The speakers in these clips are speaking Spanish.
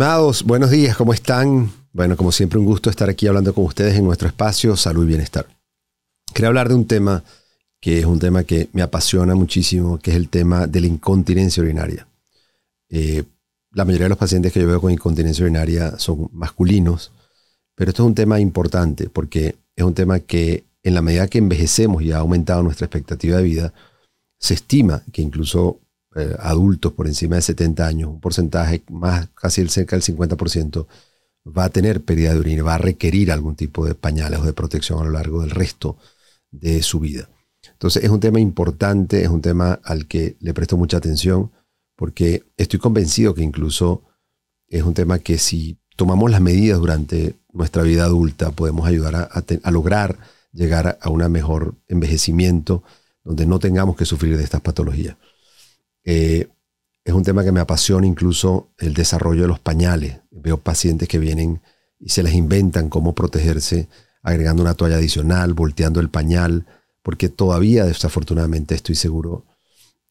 Buenos días, ¿cómo están? Bueno, como siempre, un gusto estar aquí hablando con ustedes en nuestro espacio Salud y Bienestar. Quería hablar de un tema que es un tema que me apasiona muchísimo, que es el tema de la incontinencia urinaria. Eh, la mayoría de los pacientes que yo veo con incontinencia urinaria son masculinos, pero esto es un tema importante porque es un tema que en la medida que envejecemos y ha aumentado nuestra expectativa de vida, se estima que incluso eh, adultos por encima de 70 años, un porcentaje más, casi cerca del 50%, va a tener pérdida de orina, va a requerir algún tipo de pañales o de protección a lo largo del resto de su vida. Entonces es un tema importante, es un tema al que le presto mucha atención porque estoy convencido que incluso es un tema que si tomamos las medidas durante nuestra vida adulta podemos ayudar a, lograr llegar a un mejor envejecimiento donde no tengamos que sufrir de estas patologías. Eh, es un tema que me apasiona incluso el desarrollo de los pañales. Veo pacientes que vienen y se les inventan cómo protegerse agregando una toalla adicional, volteando el pañal, porque todavía desafortunadamente estoy seguro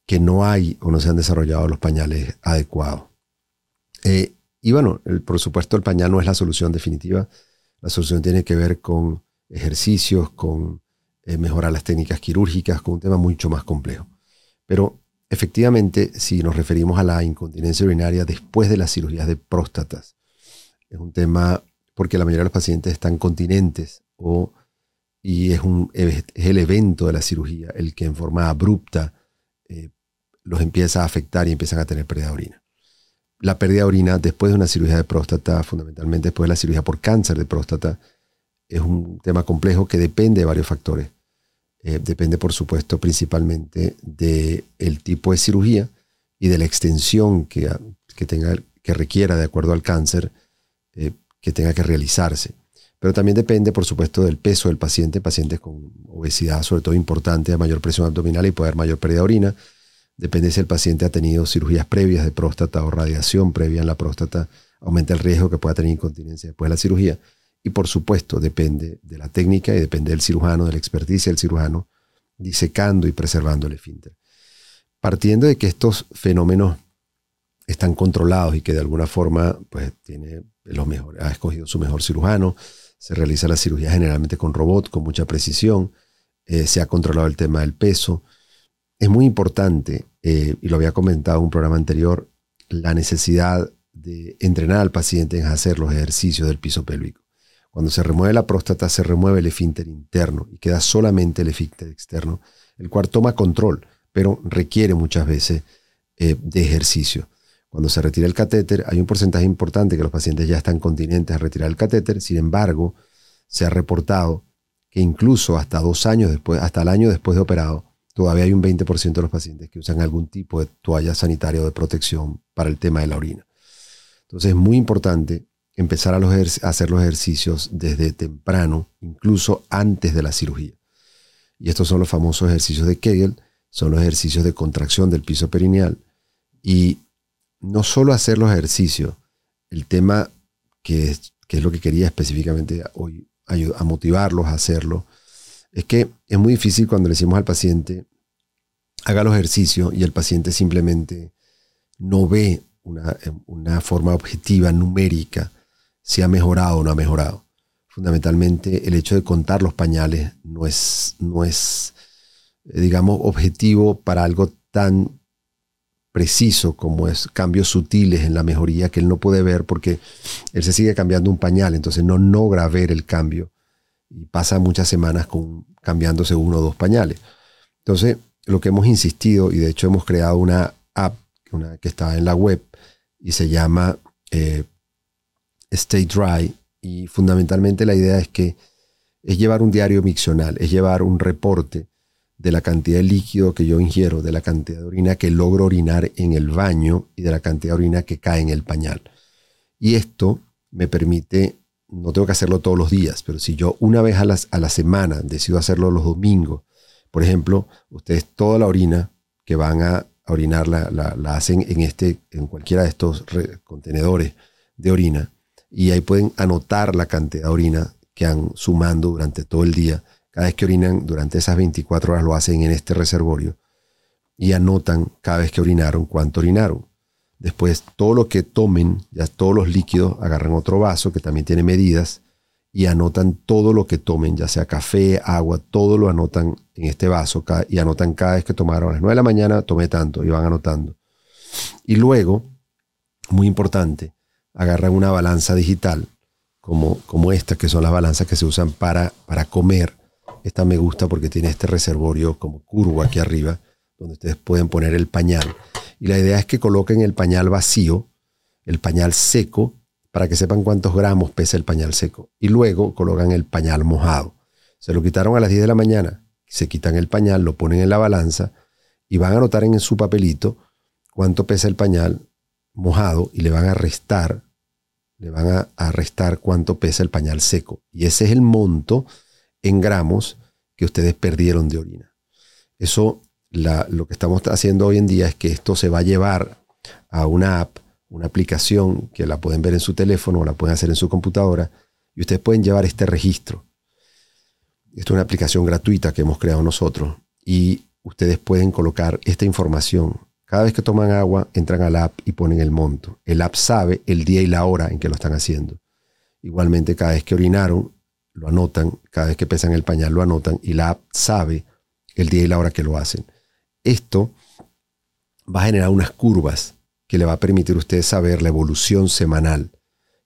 que no hay o no se han desarrollado los pañales adecuados. Eh, y bueno, por supuesto el pañal no es la solución definitiva. La solución tiene que ver con ejercicios, con eh, mejorar las técnicas quirúrgicas, con un tema mucho más complejo. Pero Efectivamente, si nos referimos a la incontinencia urinaria después de las cirugías de próstatas, es un tema porque la mayoría de los pacientes están continentes o, y es, un, el evento de la cirugía el que en forma abrupta eh, los empieza a afectar y empiezan a tener pérdida de orina. La pérdida de orina después de una cirugía de próstata, fundamentalmente después de la cirugía por cáncer de próstata, es un tema complejo que depende de varios factores eh, depende, por supuesto, principalmente del tipo de cirugía y de la extensión que, que, tenga, que requiera, de acuerdo al cáncer, eh, que tenga que realizarse. Pero también depende, por supuesto, del peso del paciente. Pacientes con obesidad, sobre todo importante, a mayor presión abdominal y puede haber mayor pérdida de orina. Depende si el paciente ha tenido cirugías previas de próstata o radiación previa en la próstata, aumenta el riesgo que pueda tener incontinencia después de la cirugía. Y por supuesto depende de la técnica y depende del cirujano, de la experticia del cirujano, disecando y preservando el esfínter. Partiendo de que estos fenómenos están controlados y que de alguna forma pues, tiene los mejores, ha escogido su mejor cirujano, se realiza la cirugía generalmente con robot, con mucha precisión, eh, se ha controlado el tema del peso. Es muy importante, eh, y lo había comentado en un programa anterior, la necesidad de entrenar al paciente en hacer los ejercicios del piso pélvico. Cuando se remueve la próstata, se remueve el esfínter interno y queda solamente el esfínter externo, el cual toma control, pero requiere muchas veces eh, de ejercicio. Cuando se retira el catéter, hay un porcentaje importante que los pacientes ya están continentes a retirar el catéter, sin embargo, se ha reportado que incluso hasta dos años después, hasta el año después de operado, todavía hay un 20% de los pacientes que usan algún tipo de toalla sanitaria o de protección para el tema de la orina. Entonces es muy importante empezar a, hacer los ejercicios desde temprano, incluso antes de la cirugía. Y estos son los famosos ejercicios de Kegel, son los ejercicios de contracción del piso perineal. Y no solo hacer los ejercicios, el tema que es, que es lo que quería específicamente hoy a motivarlos a hacerlo, es que es muy difícil cuando le decimos al paciente, haga los ejercicios y el paciente simplemente no ve una, una forma objetiva, numérica, si ha mejorado o no ha mejorado. Fundamentalmente el hecho de contar los pañales no es, no es eh, digamos, objetivo para algo tan preciso como es cambios sutiles en la mejoría que él no puede ver porque él se sigue cambiando un pañal, entonces no logra ver el cambio y pasa muchas semanas cambiándose uno o dos pañales. Entonces, lo que hemos insistido, y de hecho hemos creado una app que está en la web y se llama eh, Stay Dry y fundamentalmente la idea es que es llevar un diario miccional, es llevar un reporte de la cantidad de líquido que yo ingiero, de la cantidad de orina que logro orinar en el baño y de la cantidad de orina que cae en el pañal. Y esto me permite, no tengo que hacerlo todos los días, pero si yo una vez a, a la semana decido hacerlo los domingos, por ejemplo, ustedes toda la orina que van a orinar la, la hacen en, este, en cualquiera de estos contenedores de orina y ahí pueden anotar la cantidad de orina que han sumando durante todo el día. Cada vez que orinan, durante esas 24 horas lo hacen en este reservorio y anotan cada vez que orinaron cuánto orinaron. Después, todo lo que tomen, ya todos los líquidos, agarran otro vaso que también tiene medidas y anotan todo lo que tomen, ya sea café, agua, todo lo anotan en este vaso y anotan cada vez que tomaron. A las 9 de la mañana tomé tanto y van anotando. Y luego, muy importante, agarran una balanza digital como, como esta, que son las balanzas que se usan para, para comer. Esta me gusta porque tiene este reservorio como curvo aquí arriba, donde ustedes pueden poner el pañal. Y la idea es que coloquen el pañal vacío, el pañal seco, para que sepan cuántos gramos pesa el pañal seco. Y luego colocan el pañal mojado. Se lo quitaron a las 10 de la mañana, se quitan el pañal, lo ponen en la balanza y van a anotar en su papelito cuánto pesa el pañal mojado y le van a restar, le van a, restar cuánto pesa el pañal seco. Y ese es el monto en gramos que ustedes perdieron de orina. Eso, lo que estamos haciendo hoy en día es que esto se va a llevar a una app una aplicación que la pueden ver en su teléfono o la pueden hacer en su computadora y ustedes pueden llevar este registro. Esto es una aplicación gratuita que hemos creado nosotros y ustedes pueden colocar esta información. Cada vez que toman agua, entran al app y ponen el monto. El app sabe el día y la hora en que lo están haciendo. Igualmente, cada vez que orinaron, lo anotan. Cada vez que pesan el pañal, lo anotan. Y la app sabe el día y la hora que lo hacen. Esto va a generar unas curvas que le va a permitir a ustedes saber la evolución semanal.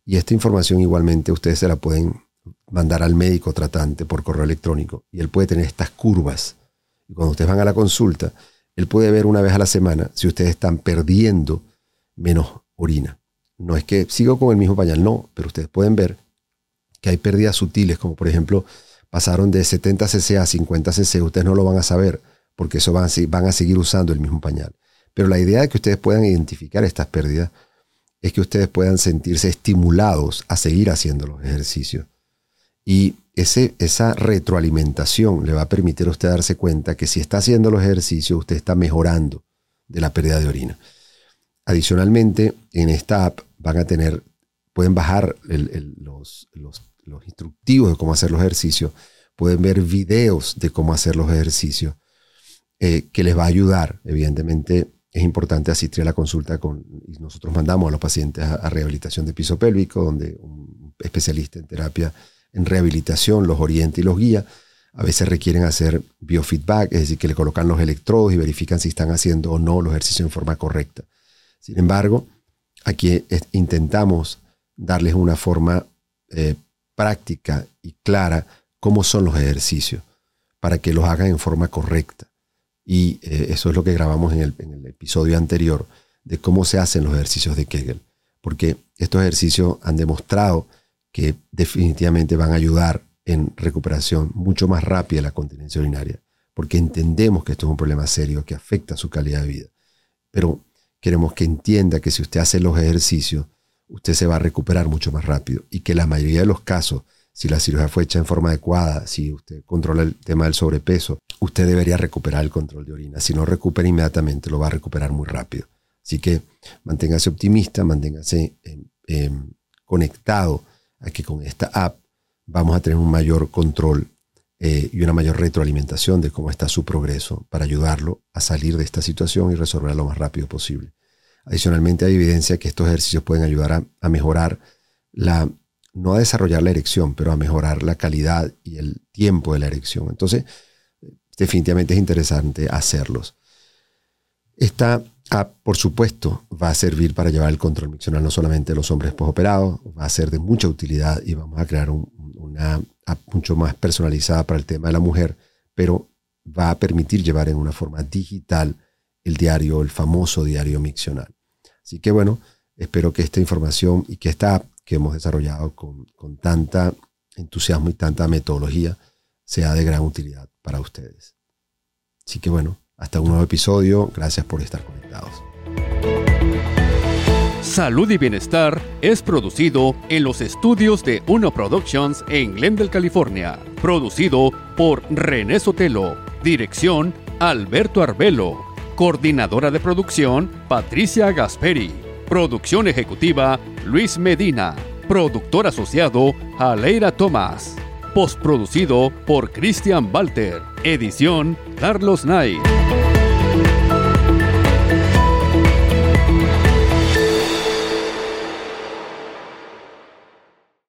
Y esta información igualmente ustedes se la pueden mandar al médico tratante por correo electrónico. Y él puede tener estas curvas. Y cuando ustedes van a la consulta, él puede ver una vez a la semana si ustedes están perdiendo menos orina. No es que sigo con el mismo pañal, no, pero ustedes pueden ver que hay pérdidas sutiles, como por ejemplo pasaron de 70 cc a 50 cc, ustedes no lo van a saber porque eso van van a seguir usando el mismo pañal. Pero la idea de que ustedes puedan identificar estas pérdidas es que ustedes puedan sentirse estimulados a seguir haciendo los ejercicios. Y esa retroalimentación le va a permitir a usted darse cuenta que si está haciendo los ejercicios, usted está mejorando de la pérdida de orina. Adicionalmente, en esta app van a tener, pueden bajar los, instructivos de cómo hacer los ejercicios, pueden ver videos de cómo hacer los ejercicios, eh, que les va a ayudar, evidentemente, es importante asistir a la consulta con, y nosotros mandamos a los pacientes a, rehabilitación de piso pélvico, donde un especialista en terapia en rehabilitación los orienta y los guía. A veces requieren hacer biofeedback, es decir, que le colocan los electrodos y verifican si están haciendo o no los ejercicios en forma correcta. Sin embargo, aquí intentamos darles una forma eh, práctica y clara cómo son los ejercicios para que los hagan en forma correcta. Y eh, eso es lo que grabamos en el, episodio anterior de cómo se hacen los ejercicios de Kegel. Porque estos ejercicios han demostrado que definitivamente van a ayudar en recuperación mucho más rápida la continencia urinaria. Porque entendemos que esto es un problema serio que afecta su calidad de vida. Pero queremos que entienda que si usted hace los ejercicios, usted se va a recuperar mucho más rápido. Y que la mayoría de los casos si la cirugía fue hecha en forma adecuada, si usted controla el tema del sobrepeso, usted debería recuperar el control de orina. Si no recupera inmediatamente, lo va a recuperar muy rápido. Así que manténgase optimista, manténgase conectado a que con esta app vamos a tener un mayor control eh, y una mayor retroalimentación de cómo está su progreso para ayudarlo a salir de esta situación y resolverlo lo más rápido posible. Adicionalmente, hay evidencia que estos ejercicios pueden ayudar a mejorar la no a desarrollar la erección, pero a mejorar la calidad y el tiempo de la erección. Entonces, definitivamente es interesante hacerlos. Esta app, por supuesto, va a servir para llevar el control miccional no solamente de los hombres postoperados, va a ser de mucha utilidad y vamos a crear una app mucho más personalizada para el tema de la mujer, pero va a permitir llevar en una forma digital el diario, el famoso diario miccional. Así que bueno, espero que esta información y que esta app que hemos desarrollado con, con tanta entusiasmo y tanta metodología sea de gran utilidad para ustedes. Así que bueno, hasta un nuevo episodio. Gracias por estar conectados. Salud y Bienestar es producido en los estudios de Uno Productions en Glendale, California. Producido por René Sotelo. Dirección Alberto Arbelo. Coordinadora de producción Patricia Gasperi. Producción ejecutiva Luis Medina. Productor asociado Aleira Tomás. Postproducido por Christian Walter. Edición Carlos Knight.